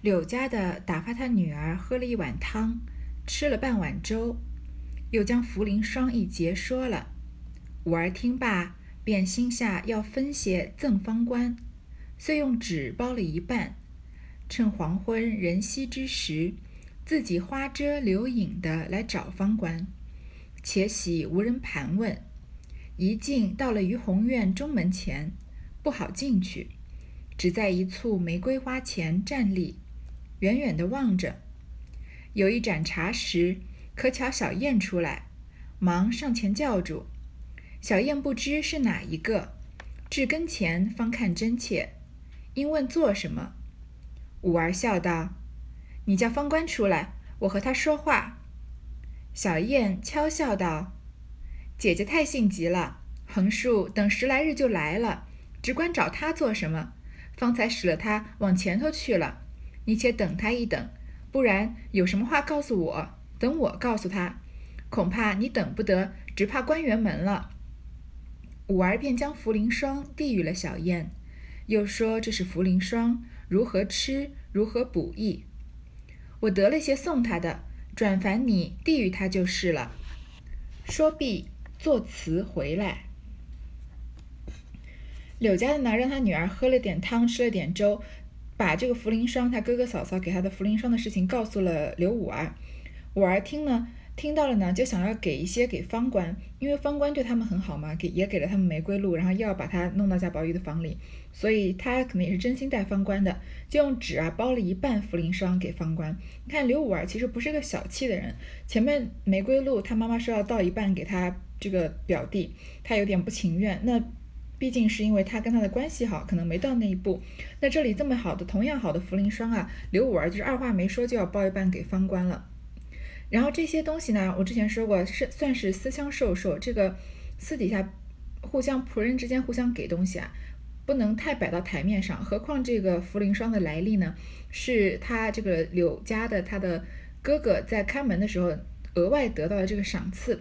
柳家的打发他女儿喝了一碗汤，吃了半碗粥，又将茯苓霜一节说了。五儿听罢，便心下要分些赠方官，遂用纸包了一半，趁黄昏人稀之时，自己花遮柳影的来找方官。且喜无人盘问，一进到了于红院中门前，不好进去，只在一簇玫瑰花前站立。远远地望着，有一盏茶时，可巧小燕出来，忙上前叫住。小燕不知是哪一个，至跟前方看真切，因问做什么。五儿笑道：“你叫方官出来，我和他说话。”小燕悄笑道：“姐姐太性急了，横竖等十来日就来了，只管找他做什么？方才使了他往前头去了。”你且等他一等，不然有什么话告诉我，等我告诉他。恐怕你等不得，只怕关园门了。五儿便将茯苓霜递与了小燕，又说这是茯苓霜，如何吃，如何补益。我得了些送他的，转烦你递与他就是了。说毕，作辞回来。柳家的呢，让他女儿喝了点汤，吃了点粥。把这个茯苓霜，他哥哥嫂嫂给他的茯苓霜的事情告诉了刘五儿。五儿听呢，听到了呢，就想要给一些给方官，因为方官对他们很好嘛，给也给了他们玫瑰露，然后又要把他弄到贾宝玉的房里，所以他可能也是真心待方官的，就用纸啊包了一半茯苓霜给方官。你看刘五儿其实不是个小气的人，前面玫瑰露他妈妈说要倒一半给他这个表弟，他有点不情愿，那。毕竟是因为他跟他的关系好，可能没到那一步。那这里这么好的，同样好的茯苓霜啊，刘五儿就是二话没说就要包一半给方官了。然后这些东西呢，我之前说过是算是私相授受，这个私底下互相仆人之间互相给东西啊，不能太摆到台面上。何况这个茯苓霜的来历呢，是他这个柳家的他的哥哥在开门的时候额外得到的这个赏赐，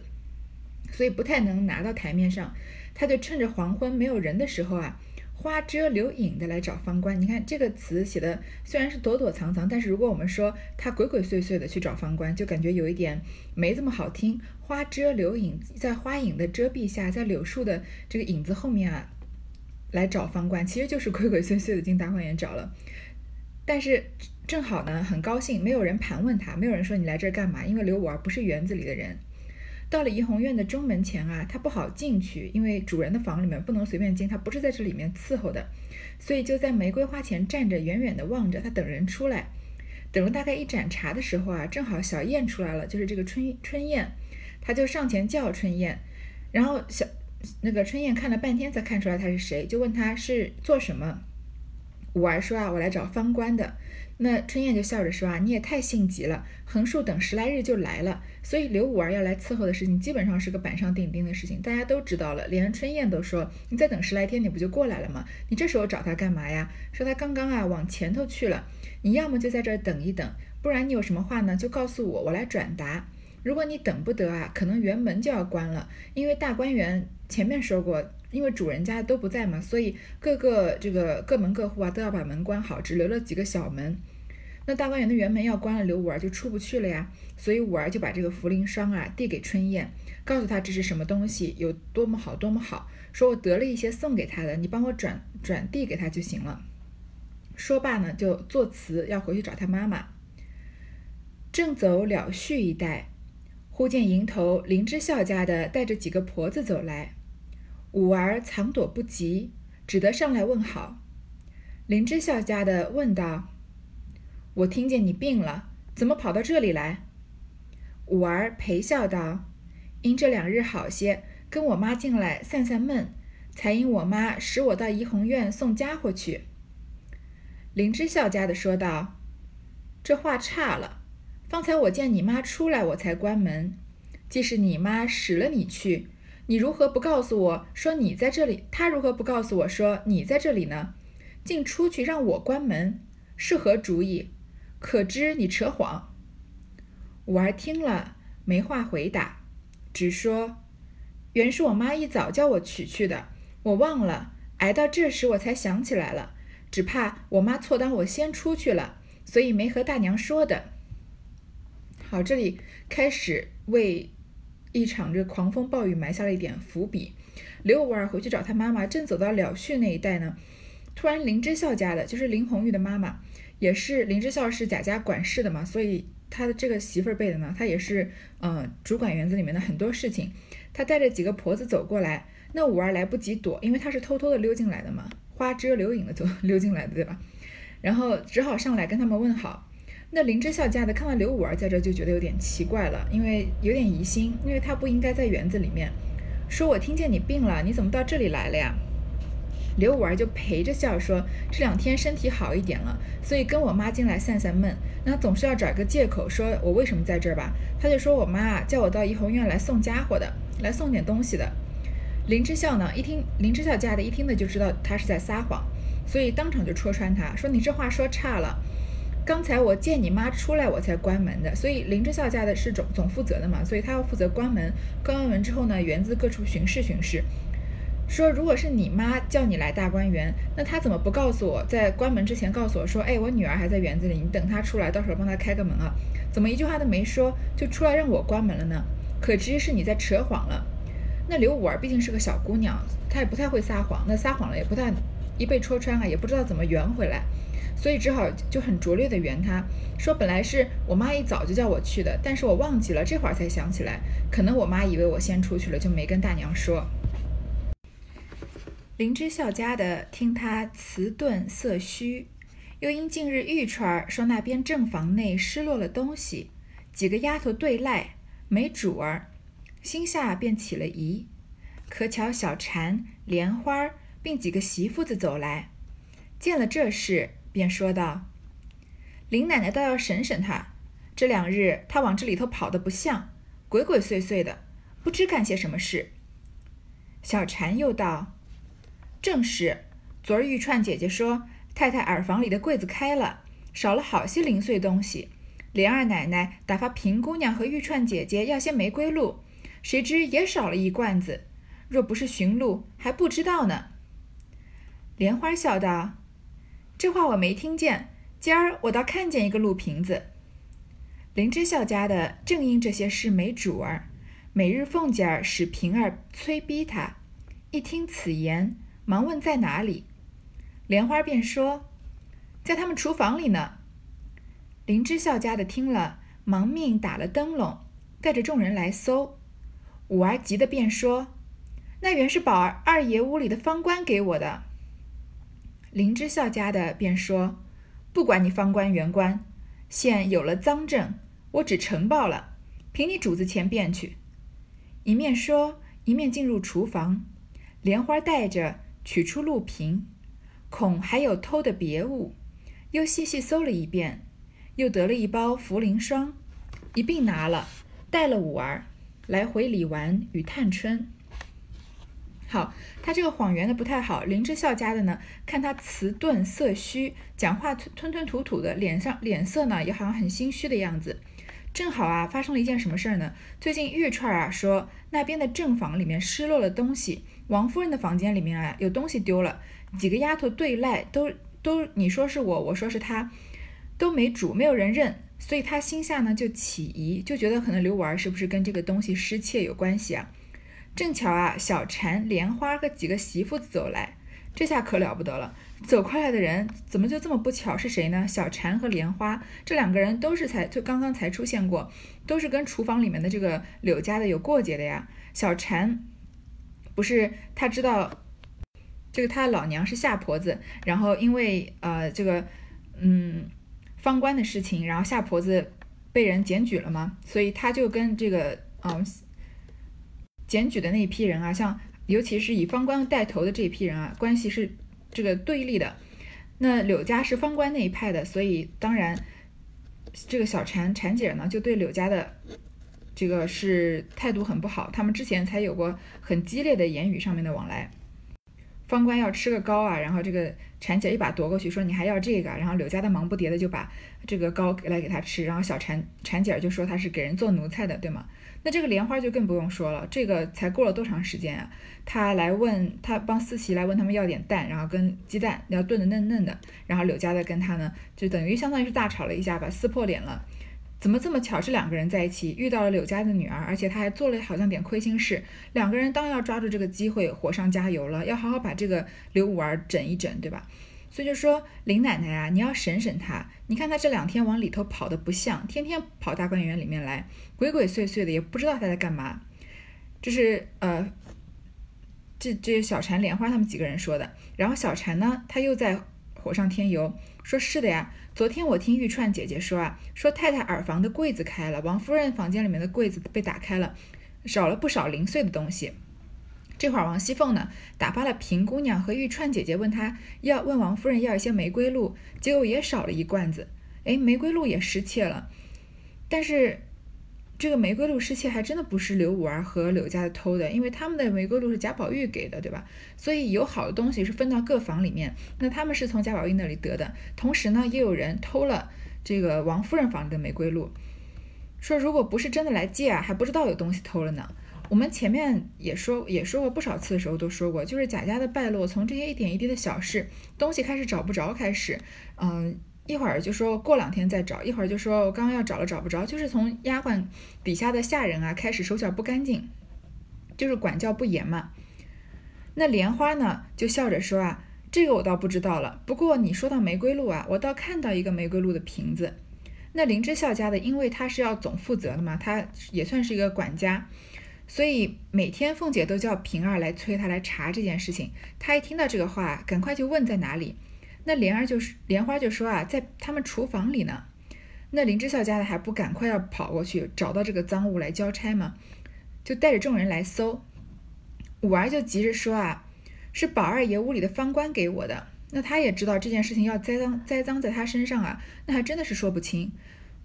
所以不太能拿到台面上。他就趁着黄昏没有人的时候啊，花遮柳影的来找方官。你看这个词写的虽然是躲躲藏藏，但是如果我们说他鬼鬼祟祟的去找方官，就感觉有一点没这么好听。花遮柳影，在花影的遮蔽下，在柳树的这个影子后面啊，来找方官，其实就是鬼鬼祟祟的进大观园找了。但是正好呢，很高兴，没有人盘问他，没有人说你来这儿干嘛，因为刘五儿不是园子里的人。到了怡红院的中门前啊，他不好进去，因为主人的房里面不能随便进，他不是在这里面伺候的，所以就在玫瑰花前站着，远远的望着他等人出来。等了大概一盏茶的时候啊，正好小燕出来了，就是这个春春燕，他就上前叫春燕，然后小那个春燕看了半天才看出来他是谁，就问他是做什么。五儿说啊，我来找方官的。那春燕就笑着说啊，你也太性急了，横竖等十来日就来了，所以刘五儿要来伺候的事情，基本上是个板上钉钉的事情，大家都知道了，连春燕都说，你再等十来天，你不就过来了吗？你这时候找他干嘛呀？说他刚刚啊往前头去了，你要么就在这儿等一等，不然你有什么话呢，就告诉我，我来转达。如果你等不得啊，可能园门就要关了，因为大观园前面说过，因为主人家都不在嘛，所以各个这个各门各户啊都要把门关好，只留了几个小门。那大观园的园门要关了，刘五儿就出不去了呀。所以五儿就把这个茯苓霜啊递给春燕，告诉她这是什么东西，有多么好，多么好。说我得了一些送给他的，你帮我转转递给他就行了。说罢呢，就作辞要回去找他妈妈。正走了絮一带。忽见迎头林之孝家的带着几个婆子走来，五儿藏躲不及，只得上来问好。林之孝家的问道：“我听见你病了，怎么跑到这里来？”五儿陪笑道：“因这两日好些，跟我妈进来散散闷，才因我妈使我到怡红院送家伙去。”林之孝家的说道：“这话差了。”方才我见你妈出来，我才关门。既是你妈使了你去，你如何不告诉我说你在这里？她如何不告诉我说你在这里呢？竟出去让我关门，是何主意？可知你扯谎。五儿听了没话回答，只说：“原是我妈一早叫我取去的，我忘了，挨到这时我才想起来了。只怕我妈错当我先出去了。”所以没和大娘说的。好，这里开始为一场这狂风暴雨埋下了一点伏笔。刘五儿回去找他妈妈，正走到了旭那一带呢，突然林之孝家的，就是林红玉的妈妈，也是林之孝是贾家管事的嘛，所以他的这个媳妇儿辈的呢，他也是嗯主管园子里面的很多事情。他带着几个婆子走过来，那五儿来不及躲，因为他是偷偷的溜进来的嘛，花枝柳影的走 溜进来的，对吧？然后只好上来跟他们问好。那林之孝家的看到刘五儿在这就觉得有点奇怪了，因为有点疑心，因为他不应该在园子里面。说我听见你病了，你怎么到这里来了呀？刘五儿就陪着笑说，这两天身体好一点了，所以跟我妈进来散散闷。那总是要找一个借口说我为什么在这儿吧？他就说我妈啊叫我到怡红院来送家伙的，来送点东西的。林之孝呢一听林之孝家的一听呢就知道他是在撒谎，所以当场就戳穿他说你这话说差了。刚才我见你妈出来，我才关门的。所以林之孝家的是总总负责的嘛，所以他要负责关门。关完门之后呢，园子各处巡视巡视。说如果是你妈叫你来大观园，那他怎么不告诉我，在关门之前告诉我说，哎，我女儿还在园子里，你等她出来，到时候帮她开个门啊？怎么一句话都没说就出来让我关门了呢？可知是你在扯谎了。那刘五儿毕竟是个小姑娘，她也不太会撒谎，那撒谎了也不太一被戳穿啊，也不知道怎么圆回来。所以只好就很拙劣的圆他，说本来是我妈一早就叫我去的，但是我忘记了，这会儿才想起来，可能我妈以为我先出去了，就没跟大娘说。林之孝家的听他辞顿色虚，又因近日玉钏儿说那边正房内失落了东西，几个丫头对赖没主儿，心下便起了疑。可巧小婵、莲花儿并几个媳妇子走来，见了这事。便说道：“林奶奶倒要审审他，这两日他往这里头跑的不像，鬼鬼祟祟的，不知干些什么事。”小婵又道：“正是，昨儿玉串姐姐说，太太耳房里的柜子开了，少了好些零碎东西。莲二奶奶打发平姑娘和玉串姐姐要些玫瑰露，谁知也少了一罐子。若不是寻路，还不知道呢。”莲花笑道。这话我没听见，今儿我倒看见一个鹿瓶子。林之孝家的正因这些事没主儿，每日凤姐儿使平儿催逼他，一听此言，忙问在哪里。莲花便说，在他们厨房里呢。林之孝家的听了，忙命打了灯笼，带着众人来搜。五儿急得便说，那原是宝儿二爷屋里的方官给我的。林之孝家的便说：“不管你方官原官，现有了赃证，我只呈报了，凭你主子前便去。”一面说，一面进入厨房，莲花带着取出鹿瓶，恐还有偷的别物，又细细搜了一遍，又得了一包茯苓霜，一并拿了，带了五儿来回李纨与探春。好，他这个谎圆的不太好。林之孝家的呢，看他词顿色虚，讲话吞吞吐吐的，脸上脸色呢也好像很心虚的样子。正好啊，发生了一件什么事儿呢？最近玉串儿啊说那边的正房里面失落了东西，王夫人的房间里面啊有东西丢了，几个丫头对赖都都你说是我，我说是他，都没主，没有人认，所以他心下呢就起疑，就觉得可能刘五儿是不是跟这个东西失窃有关系啊？正巧啊，小婵、莲花和几个媳妇走来，这下可了不得了。走过来的人怎么就这么不巧？是谁呢？小婵和莲花这两个人都是才就刚刚才出现过，都是跟厨房里面的这个柳家的有过节的呀。小婵不是他知道这个他的老娘是夏婆子，然后因为呃这个嗯方官的事情，然后夏婆子被人检举了嘛，所以他就跟这个嗯。检举的那一批人啊，像尤其是以方官带头的这一批人啊，关系是这个对立的。那柳家是方官那一派的，所以当然这个小婵婵姐呢，就对柳家的这个是态度很不好。他们之前才有过很激烈的言语上面的往来。方官要吃个糕啊，然后这个婵姐一把夺过去，说你还要这个，然后柳家的忙不迭的就把这个糕来给他吃，然后小婵婵姐就说他是给人做奴才的，对吗？那这个莲花就更不用说了，这个才过了多长时间啊？他来问他帮思琪来问他们要点蛋，然后跟鸡蛋要炖的嫩嫩的，然后柳家的跟他呢就等于相当于是大吵了一架吧，撕破脸了。怎么这么巧是两个人在一起遇到了柳家的女儿，而且他还做了好像点亏心事，两个人当要抓住这个机会火上加油了，要好好把这个刘五儿整一整，对吧？所以就说林奶奶啊，你要审审他，你看他这两天往里头跑的不像，天天跑大观园里面来，鬼鬼祟祟的，也不知道他在干嘛。这是呃，这这小婵莲花他们几个人说的，然后小婵呢，他又在火上添油，说是的呀。昨天我听玉串姐姐说啊，说太太耳房的柜子开了，王夫人房间里面的柜子被打开了，少了不少零碎的东西。这会儿王熙凤呢，打发了平姑娘和玉串姐姐问她要问王夫人要一些玫瑰露，结果也少了一罐子。哎，玫瑰露也失窃了，但是这个玫瑰露失窃还真的不是刘五儿和柳家的偷的，因为他们的玫瑰露是贾宝玉给的，对吧？所以有好的东西是分到各房里面，那他们是从贾宝玉那里得的。同时呢，也有人偷了这个王夫人房里的玫瑰露，说如果不是真的来借啊，还不知道有东西偷了呢。我们前面也说也说过不少次的时候都说过，就是贾家的败落从这些一点一滴的小事，东西开始找不着开始，嗯，一会儿就说过两天再找，一会儿就说我刚刚要找了找不着，就是从丫鬟底下的下人啊开始手脚不干净，就是管教不严嘛。那莲花呢就笑着说啊，这个我倒不知道了，不过你说到玫瑰露啊，我倒看到一个玫瑰露的瓶子。那林之孝家的，因为他是要总负责的嘛，他也算是一个管家。所以每天凤姐都叫平儿来催她来查这件事情。她一听到这个话，赶快就问在哪里。那莲儿就是莲花就说啊，在他们厨房里呢。那林之孝家的还不赶快要跑过去找到这个赃物来交差吗？就带着众人来搜。五儿就急着说啊，是宝二爷屋里的方官给我的。那他也知道这件事情要栽赃栽赃在他身上啊，那还真的是说不清。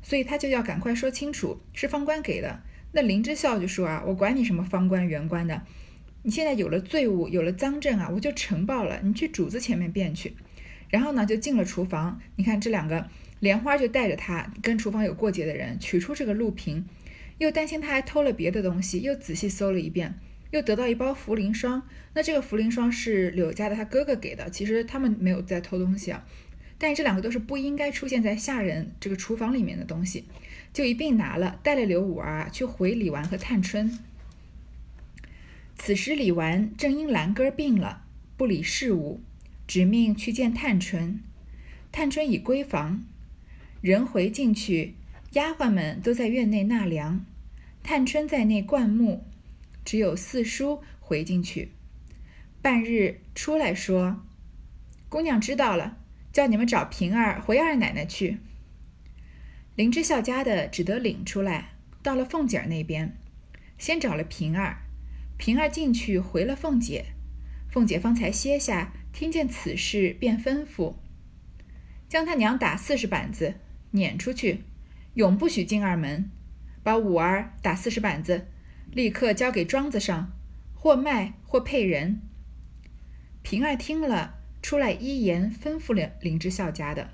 所以他就要赶快说清楚，是方官给的。那林之孝就说啊，我管你什么方官圆官的，你现在有了罪物，有了赃证啊，我就呈报了，你去主子前面辩去。然后呢，就进了厨房。你看这两个莲花就带着他跟厨房有过节的人取出这个露瓶，又担心他还偷了别的东西，又仔细搜了一遍，又得到一包茯苓霜。那这个茯苓霜是柳家的他哥哥给的，其实他们没有在偷东西啊，但是这两个都是不应该出现在下人这个厨房里面的东西。就一并拿了，带了刘五儿去回李纨和探春。此时李纨正因兰根病了，不理事务，只命去见探春。探春已归房，人回进去，丫鬟们都在院内纳凉，探春在内灌木，只有四叔回进去。半日出来说：“姑娘知道了，叫你们找平儿回二奶奶去。”林之孝家的只得领出来，到了凤姐儿那边，先找了平儿，平儿进去回了凤姐，凤姐方才歇下，听见此事，便吩咐，将他娘打四十板子，撵出去，永不许进二门，把五儿打四十板子，立刻交给庄子上，或卖或配人。平儿听了，出来依言吩咐了林之孝家的。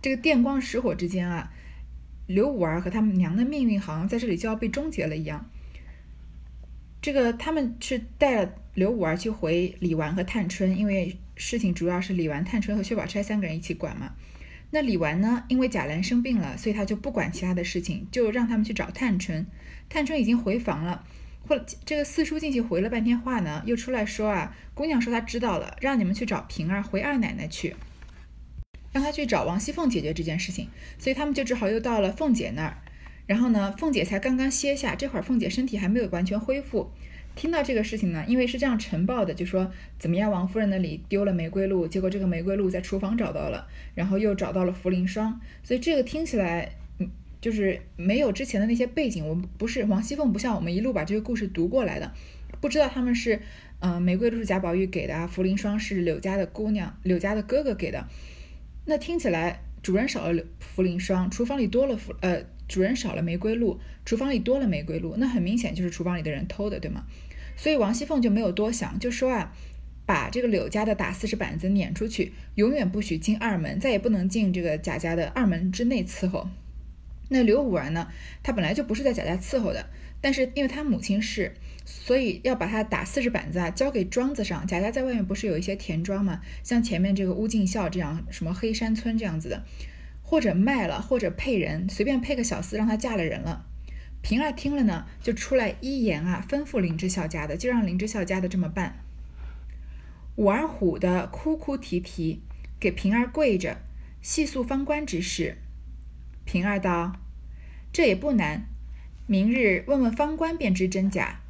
这个电光石火之间啊，刘五儿和他们娘的命运好像在这里就要被终结了一样。这个他们是带了刘五儿去回李纨和探春，因为事情主要是李纨、探春和薛宝钗三个人一起管嘛。那李纨呢，因为贾兰生病了，所以他就不管其他的事情，就让他们去找探春。探春已经回房了，或这个四叔进去回了半天话呢，又出来说啊，姑娘说她知道了，让你们去找平儿回二奶奶去。让他去找王熙凤解决这件事情，所以他们就只好又到了凤姐那儿。然后呢，凤姐才刚刚歇下，这会儿凤姐身体还没有完全恢复。听到这个事情呢，因为是这样呈报的，就说怎么样，王夫人那里丢了玫瑰露，结果这个玫瑰露在厨房找到了，然后又找到了茯苓霜。所以这个听起来，嗯，就是没有之前的那些背景。我们不是王熙凤，不像我们一路把这个故事读过来的，不知道他们是，嗯，玫瑰露是贾宝玉给的，茯苓霜是柳家的姑娘、柳家的哥哥给的。那听起来，主人少了茯苓霜，厨房里多了茯呃，主人少了玫瑰露，厨房里多了玫瑰露，那很明显就是厨房里的人偷的，对吗？所以王熙凤就没有多想，就说啊，把这个柳家的打四十板子撵出去，永远不许进二门，再也不能进这个贾家的二门之内伺候。那刘武儿呢，他本来就不是在贾家伺候的，但是因为他母亲是，所以要把他打四十板子啊交给庄子上。贾家在外面不是有一些田庄吗？像前面这个乌进孝这样，什么黑山村这样子的，或者卖了，或者配人，随便配个小厮让他嫁了人了。平儿听了呢，就出来一言啊，吩咐林之孝家的，就让林之孝家的这么办。五儿唬的哭哭啼啼，给平儿跪着细诉方官之事。平儿道：“这也不难，明日问问方官便知真假。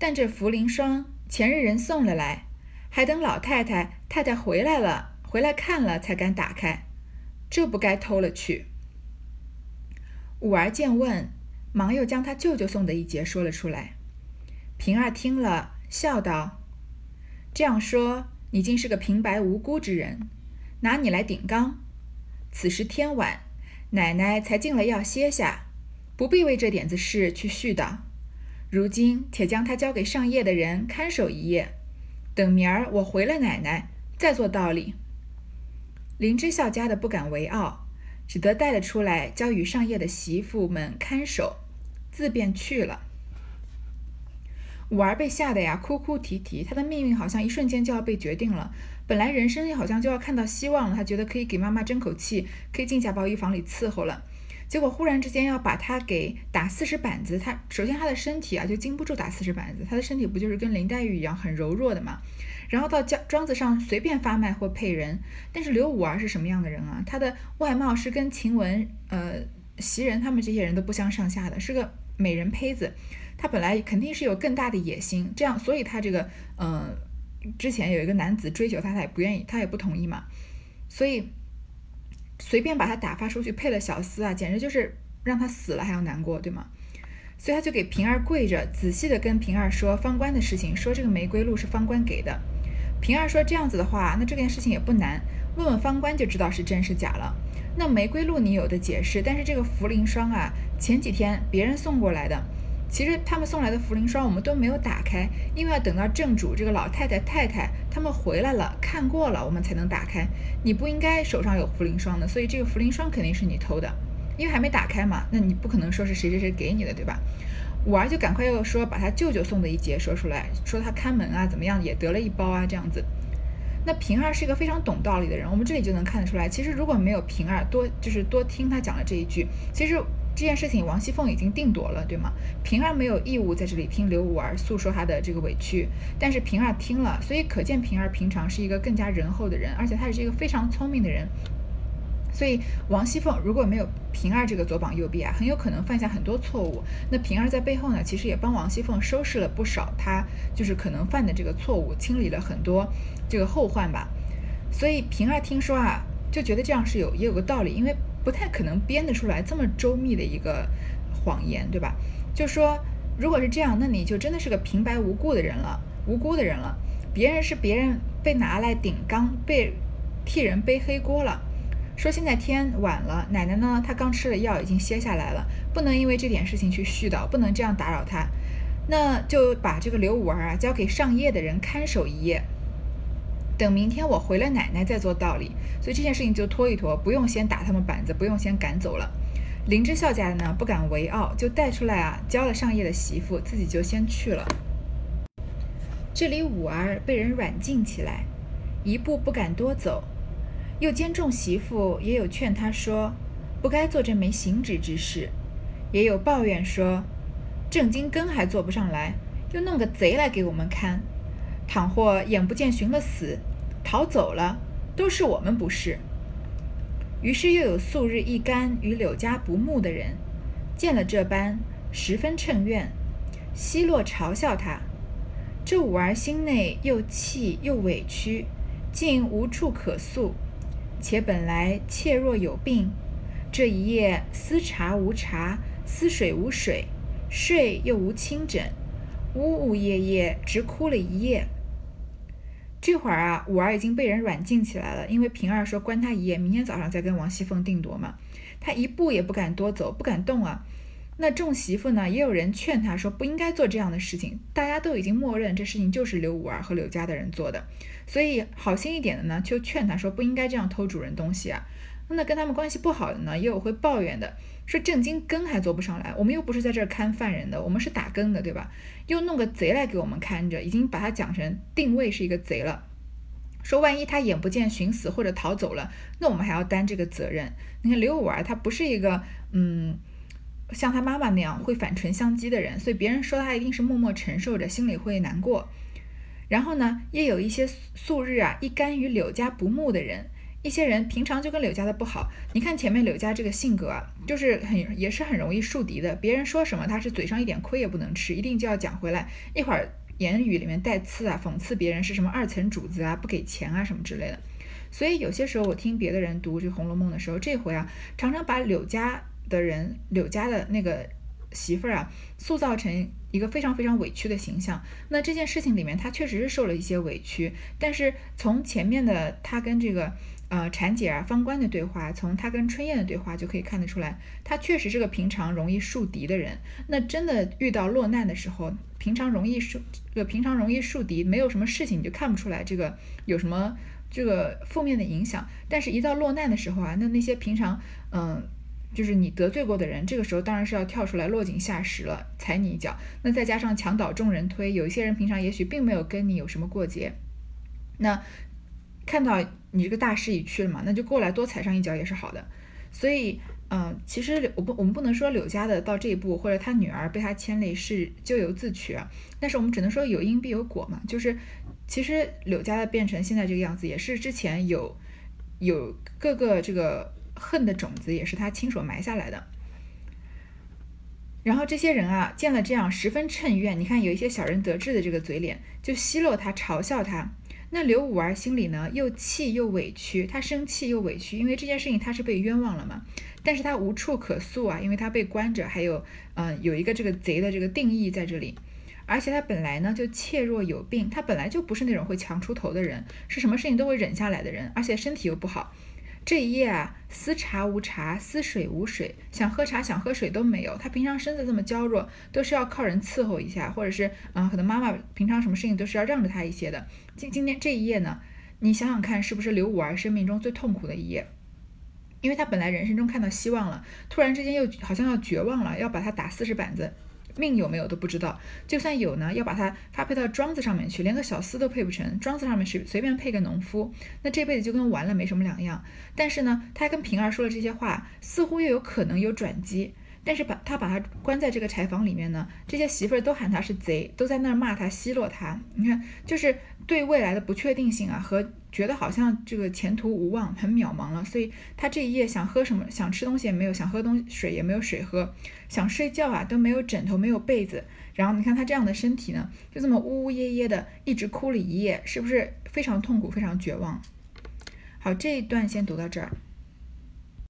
但这茯苓霜前日人送了来，还等老太太太太回来了，回来看了才敢打开，这不该偷了去。”五儿见问。忙又将他舅舅送的一节说了出来。平儿听了，笑道：“这样说，你竟是个平白无辜之人，拿你来顶缸。此时天晚，奶奶才进了药歇下，不必为这点子事去絮叨。如今且将他交给上夜的人看守一夜，等明儿我回了奶奶，再做道理。”林之孝家的不敢为傲。只得带了出来，交与上夜的媳妇们看守，自便去了。五儿被吓得呀，哭哭啼啼。他的命运好像一瞬间就要被决定了。本来人生好像就要看到希望了，他觉得可以给妈妈争口气，可以进贾宝玉房里伺候了。结果忽然之间要把他给打四十板子，他首先他的身体啊就经不住打四十板子，他的身体不就是跟林黛玉一样很柔弱的嘛？然后到庄庄子上随便发卖或配人，但是刘五儿是什么样的人啊？他的外貌是跟晴雯、呃袭人他们这些人都不相上下的，是个美人胚子。他本来肯定是有更大的野心，这样，所以他这个，嗯，之前有一个男子追求他，他也不愿意，他也不同意嘛。所以随便把他打发出去配了小厮啊，简直就是让他死了还要难过，对吗？所以他就给平儿跪着，仔细的跟平儿说方官的事情，说这个玫瑰露是方官给的。平儿说：“这样子的话，那这件事情也不难，问问方官就知道是真是假了。那玫瑰露你有的解释，但是这个茯苓霜啊，前几天别人送过来的，其实他们送来的茯苓霜我们都没有打开，因为要等到正主这个老太太太太他们回来了看过了，我们才能打开。你不应该手上有茯苓霜的，所以这个茯苓霜肯定是你偷的，因为还没打开嘛，那你不可能说是谁谁谁给你的，对吧？”五儿就赶快又说，把他舅舅送的一节说出来，说他看门啊，怎么样也得了一包啊，这样子。那平儿是一个非常懂道理的人，我们这里就能看得出来。其实如果没有平儿多，就是多听他讲了这一句，其实这件事情王熙凤已经定夺了，对吗？平儿没有义务在这里听刘五儿诉说他的这个委屈，但是平儿听了，所以可见平儿平常是一个更加仁厚的人，而且他是一个非常聪明的人。所以王熙凤如果没有平儿这个左膀右臂啊，很有可能犯下很多错误。那平儿在背后呢，其实也帮王熙凤收拾了不少她就是可能犯的这个错误，清理了很多这个后患吧。所以平儿听说啊，就觉得这样是有也有个道理，因为不太可能编得出来这么周密的一个谎言，对吧？就说如果是这样，那你就真的是个平白无故的人了，无辜的人了。别人是别人被拿来顶缸，被替人背黑锅了。说现在天晚了，奶奶呢？她刚吃了药，已经歇下来了，不能因为这点事情去絮叨，不能这样打扰她。那就把这个刘五儿啊交给上夜的人看守一夜，等明天我回了奶奶再做道理。所以这件事情就拖一拖，不用先打他们板子，不用先赶走了。林之孝家的呢不敢为傲，就带出来啊交了上夜的媳妇，自己就先去了。这里五儿被人软禁起来，一步不敢多走。又兼重媳妇也有劝他说，不该做这枚行止之事，也有抱怨说，正经根还做不上来，又弄个贼来给我们看，倘或眼不见寻了死，逃走了，都是我们不是。于是又有素日一干与柳家不睦的人，见了这般，十分称怨，奚落嘲笑他。这五儿心内又气又委屈，竟无处可诉。且本来妾若有病，这一夜思茶无茶，思水无水，睡又无清枕，呜呜咽咽，直哭了一夜。这会儿啊，五儿已经被人软禁起来了，因为平儿说关他一夜，明天早上再跟王熙凤定夺嘛。他一步也不敢多走，不敢动啊。那众媳妇呢，也有人劝他说不应该做这样的事情，大家都已经默认这事情就是刘五儿和柳家的人做的，所以好心一点的呢，就劝他说不应该这样偷主人东西啊。那跟他们关系不好的呢，也有会抱怨的，说正经更还做不上来，我们又不是在这儿看犯人的，我们是打更的，对吧？又弄个贼来给我们看着，已经把他讲成定位是一个贼了。说万一他眼不见寻死或者逃走了，那我们还要担这个责任。你看刘五儿，他不是一个嗯，像他妈妈那样会反唇相讥的人，所以别人说他一定是默默承受着，心里会难过。然后呢，也有一些素日啊一甘于柳家不睦的人，一些人平常就跟柳家的不好。你看前面柳家这个性格啊，就是很也是很容易树敌的，别人说什么他是嘴上一点亏也不能吃，一定就要讲回来，一会儿。言语里面带刺啊，讽刺别人是什么二层主子啊，不给钱啊什么之类的。所以有些时候我听别的人读这《红楼梦》的时候，这回啊，常常把柳家的人、柳家的那个媳妇儿啊，塑造成一个非常非常委屈的形象。那这件事情里面，他确实是受了一些委屈，但是从前面的他跟这个。呃，婵姐啊，方官的对话，从他跟春燕的对话就可以看得出来，他确实是个平常容易树敌的人。那真的遇到落难的时候，平常容易树，这个平常容易树敌，没有什么事情你就看不出来这个有什么这个负面的影响。但是，一到落难的时候啊，那那些平常嗯，就是你得罪过的人，这个时候当然是要跳出来落井下石了，踩你一脚。那再加上墙倒众人推，有一些人平常也许并没有跟你有什么过节，那。看到你这个大势已去了嘛，那就过来多踩上一脚也是好的。所以，嗯，其实我不，我们不能说柳家的到这一步，或者他女儿被他牵累是咎由自取啊。但是我们只能说有因必有果嘛。就是，其实柳家的变成现在这个样子，也是之前有有各个这个恨的种子，也是他亲手埋下来的。然后这些人啊，见了这样十分称怨。你看有一些小人得志的这个嘴脸，就奚落他，嘲笑他。那刘五儿心里呢，又气又委屈，他生气又委屈，因为这件事情他是被冤枉了嘛，但是他无处可诉啊，因为他被关着，还有，嗯，有一个这个贼的这个定义在这里，而且他本来呢就怯弱有病，他本来就不是那种会强出头的人，是什么事情都会忍下来的人，而且身体又不好。这一夜啊，思茶无茶，思水无水，想喝茶想喝水都没有。他平常身子这么娇弱，都是要靠人伺候一下，或者是嗯，可能妈妈平常什么事情都是要让着他一些的。今今天这一夜呢，你想想看，是不是刘五儿生命中最痛苦的一夜？因为他本来人生中看到希望了，突然之间又好像要绝望了，要把他打四十板子。命有没有都不知道，就算有呢，要把它发配到庄子上面去，连个小厮都配不成。庄子上面随随便配个农夫，那这辈子就跟完了没什么两样。但是呢，他跟平儿说了这些话，似乎又有可能有转机。但是把他把他关在这个柴房里面呢，这些媳妇儿都喊他是贼，都在那儿骂他奚落他。你看，就是对未来的不确定性啊，和觉得好像这个前途无望，很渺茫了。所以他这一夜想喝什么，想吃东西也没有，想喝东水也没有水喝，想睡觉啊都没有枕头，没有被子。然后你看他这样的身体呢，就这么呜呜咽咽的一直哭了一夜，是不是非常痛苦，非常绝望？好，这一段先读到这儿。